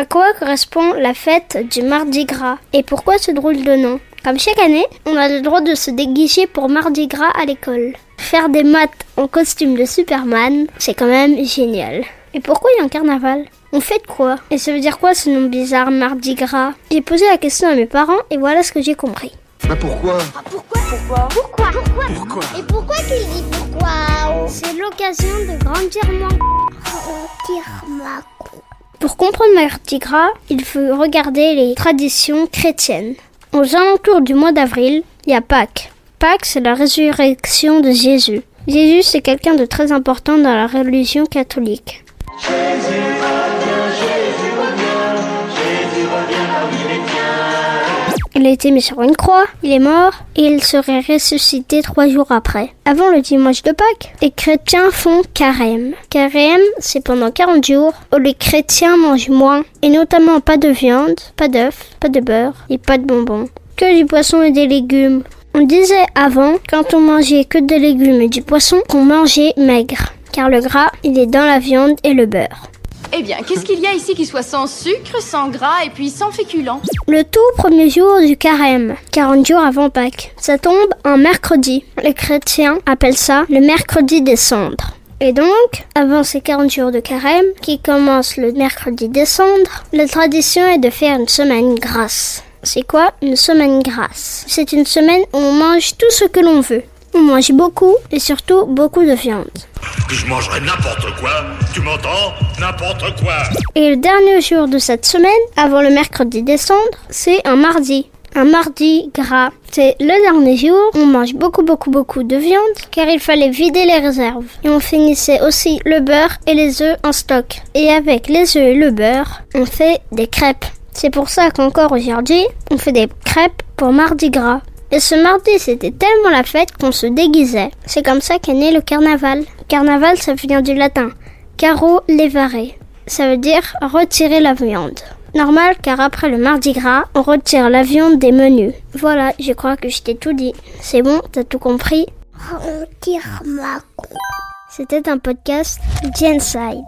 À quoi correspond la fête du Mardi Gras Et pourquoi ce drôle de nom? Comme chaque année, on a le droit de se déguiser pour Mardi Gras à l'école. Faire des maths en costume de Superman, c'est quand même génial. Et pourquoi il y a un carnaval? On fait de quoi? Et ça veut dire quoi ce nom bizarre Mardi Gras? J'ai posé la question à mes parents et voilà ce que j'ai compris. Bah pourquoi? Pourquoi? Pourquoi? Pourquoi? Pourquoi? Pourquoi? Et pourquoi qu'il dit pourquoi? C'est l'occasion de grandir moins. Tire ma Pour comprendre Mardi Gras, il faut regarder les traditions chrétiennes. Aux alentours du mois d'avril, il y a Pâques. Pâques, c'est la résurrection de Jésus. Jésus, c'est quelqu'un de très important dans la religion catholique. Il a été mis sur une croix, il est mort et il serait ressuscité trois jours après, avant le dimanche de Pâques. Les chrétiens font carême. Carême, c'est pendant 40 jours où les chrétiens mangent moins, et notamment pas de viande, pas d'œufs, pas de beurre et pas de bonbons. Que du poisson et des légumes. On disait avant, quand on mangeait que des légumes et du poisson, qu'on mangeait maigre. Car le gras, il est dans la viande et le beurre. Eh bien, qu'est-ce qu'il y a ici qui soit sans sucre, sans gras et puis sans féculents Le tout premier jour du carême, 40 jours avant Pâques. Ça tombe un mercredi. Les chrétiens appellent ça le mercredi des cendres. Et donc, avant ces 40 jours de carême, qui commencent le mercredi des cendres, la tradition est de faire une semaine grasse. C'est quoi une semaine grasse? C'est une semaine où on mange tout ce que l'on veut. On mange beaucoup et surtout beaucoup de viande. Je mangerai n'importe quoi. Tu m'entends? N'importe quoi. Et le dernier jour de cette semaine, avant le mercredi des cendres, c'est un mardi. Un mardi gras. C'est le dernier jour, on mange beaucoup beaucoup beaucoup de viande car il fallait vider les réserves. Et on finissait aussi le beurre et les œufs en stock. Et avec les œufs et le beurre, on fait des crêpes. C'est pour ça qu'encore aujourd'hui, on fait des crêpes pour mardi gras. Et ce mardi, c'était tellement la fête qu'on se déguisait. C'est comme ça qu'est né le carnaval. Carnaval, ça vient du latin. Caro levare. Ça veut dire retirer la viande. Normal, car après le mardi gras, on retire la viande des menus. Voilà, je crois que je t'ai tout dit. C'est bon, t'as tout compris? Tire ma C'était un podcast Genside.